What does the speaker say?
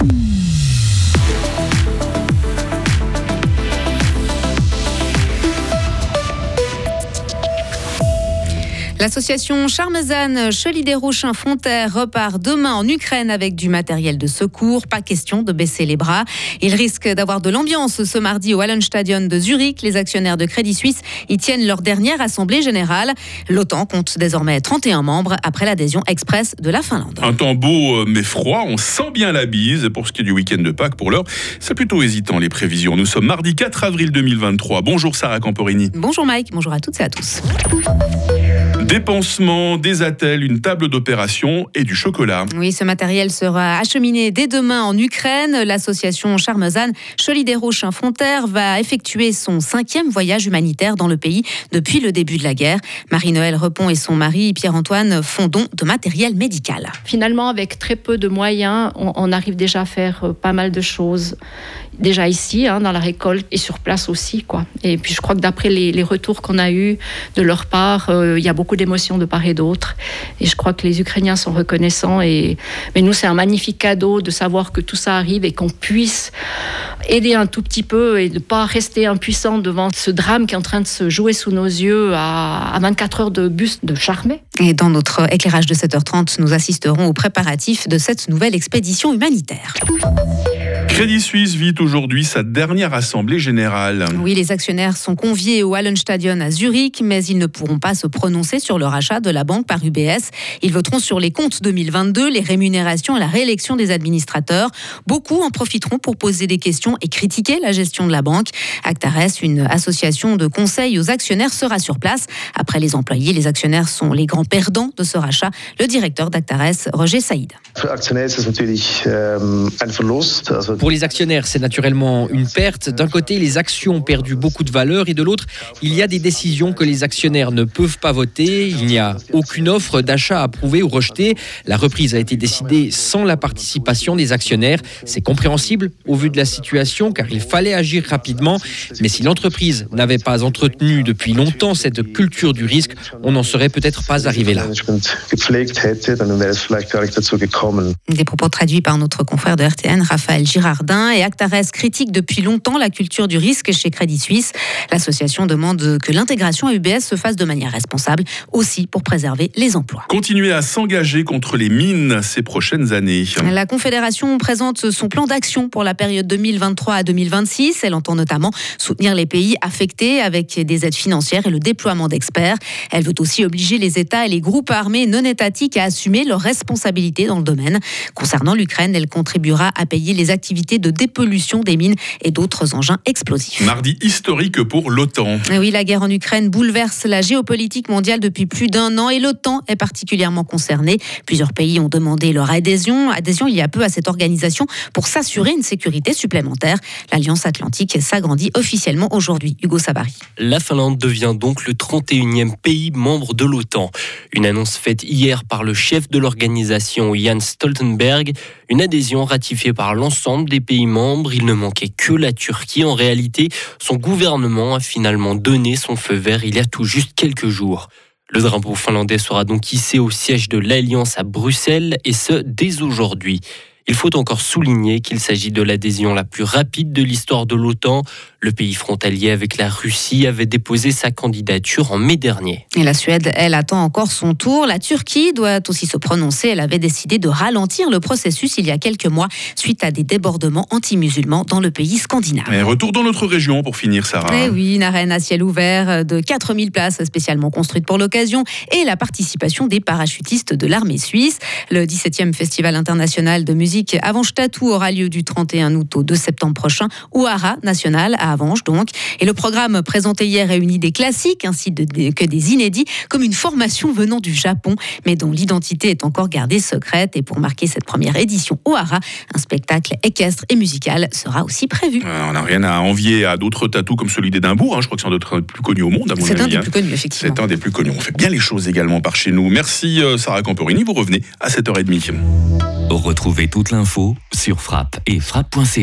Mm-hmm. L'association Charmezan Chelidéro Fonterre repart demain en Ukraine avec du matériel de secours. Pas question de baisser les bras. Il risque d'avoir de l'ambiance ce mardi au Hallenstadion de Zurich. Les actionnaires de Crédit Suisse y tiennent leur dernière assemblée générale. L'OTAN compte désormais 31 membres après l'adhésion express de la Finlande. Un temps beau euh, mais froid, on sent bien la bise. Pour ce qui est du week-end de Pâques, pour l'heure, c'est plutôt hésitant les prévisions. Nous sommes mardi 4 avril 2023. Bonjour Sarah Camporini. Bonjour Mike, bonjour à toutes et à tous. Dépansement, des attelles, une table d'opération et du chocolat. Oui, ce matériel sera acheminé dès demain en Ukraine. L'association Charmezan Cholidero Fonterre va effectuer son cinquième voyage humanitaire dans le pays depuis le début de la guerre. Marie-Noël Repon et son mari Pierre-Antoine font don de matériel médical. Finalement, avec très peu de moyens, on, arrive déjà à faire euh, pas mal de choses. Déjà ici, hein, dans la récolte et sur place aussi. Quoi. Et puis je crois que d'après les, retours qu'on a eus de leur part, euh, il y a beaucoup d'émotions de part et d'autre. Et je crois que les Ukrainiens sont reconnaissants. Et, mais nous, c'est un magnifique cadeau de savoir que tout ça arrive et qu'on puisse aider un tout petit peu et ne pas rester impuissant devant ce drame qui est en train de se jouer sous nos yeux à, 24 heures de bus de Charmé. Et dans notre éclairage de 7h30, nous assisterons aux préparatifs de cette nouvelle expédition humanitaire. Crédit Suisse vit aujourd'hui sa dernière assemblée générale. Oui, les actionnaires sont conviés au Hallenstadion à Zurich, mais ils ne pourront pas se prononcer sur le rachat de la banque par UBS. Ils voteront sur les comptes 2022, les rémunérations et la réélection des administrateurs. Beaucoup en profiteront pour poser des questions et critiquer la gestion de la banque. Actares, une association de conseil aux actionnaires, sera sur place. Après les employés, les actionnaires sont les grands perdants de ce rachat. Le directeur d'Actares, Roger Saïd. Pour les actionnaires, c'est naturellement une perte. D'un côté, les actions ont perdu beaucoup de valeur et de l'autre, il y a des décisions que les actionnaires ne peuvent pas voter. Il n'y a aucune offre d'achat approuvée ou rejetée. La reprise a été décidée sans la participation des actionnaires. C'est compréhensible au vu de la situation car il fallait agir rapidement. Mais si l'entreprise n'avait pas entretenu depuis longtemps cette culture du risque, on n'en serait peut-être pas arrivé là. Des propos traduits par notre confrère de RTN, Raphaël Girard et Actares critique depuis longtemps la culture du risque chez Crédit Suisse. L'association demande que l'intégration à UBS se fasse de manière responsable, aussi pour préserver les emplois. Continuer à s'engager contre les mines ces prochaines années. La Confédération présente son plan d'action pour la période 2023 à 2026. Elle entend notamment soutenir les pays affectés avec des aides financières et le déploiement d'experts. Elle veut aussi obliger les États et les groupes armés non étatiques à assumer leurs responsabilités dans le domaine. Concernant l'Ukraine, elle contribuera à payer les activités de dépollution des mines et d'autres engins explosifs. Mardi historique pour l'OTAN. Oui, la guerre en Ukraine bouleverse la géopolitique mondiale depuis plus d'un an et l'OTAN est particulièrement concernée. Plusieurs pays ont demandé leur adhésion, adhésion il y a peu à cette organisation pour s'assurer une sécurité supplémentaire. L'Alliance Atlantique s'agrandit officiellement aujourd'hui. Hugo Savary. La Finlande devient donc le 31e pays membre de l'OTAN. Une annonce faite hier par le chef de l'organisation Jan Stoltenberg, une adhésion ratifiée par l'ensemble des pays membres. Il ne manquait que la Turquie. En réalité, son gouvernement a finalement donné son feu vert il y a tout juste quelques jours. Le drapeau finlandais sera donc hissé au siège de l'Alliance à Bruxelles, et ce, dès aujourd'hui. Il faut encore souligner qu'il s'agit de l'adhésion la plus rapide de l'histoire de l'OTAN. Le pays frontalier avec la Russie avait déposé sa candidature en mai dernier. Et la Suède, elle, attend encore son tour. La Turquie doit aussi se prononcer. Elle avait décidé de ralentir le processus il y a quelques mois suite à des débordements anti-musulmans dans le pays scandinave. Et retour dans notre région pour finir, Sarah. Eh oui, une arène à ciel ouvert de 4000 places spécialement construite pour l'occasion et la participation des parachutistes de l'armée suisse. Le 17e Festival international de musique Avanche Tatou aura lieu du 31 août au 2 septembre prochain au Hara National à Avanche donc. Et le programme présenté hier réunit des classiques ainsi que des inédits comme une formation venant du Japon mais dont l'identité est encore gardée secrète. Et pour marquer cette première édition au Hara, un spectacle équestre et musical sera aussi prévu. Euh, on n'a rien à envier à d'autres tatous comme celui d'Édimbourg. Hein. Je crois que c'est un des plus connus au monde. C'est un des hein. plus connus, effectivement. C'est un des plus connus. On fait bien les choses également par chez nous. Merci euh, Sarah Camporini. Vous revenez à 7h30. Retrouvez l'info sur frappe et frappe.ch.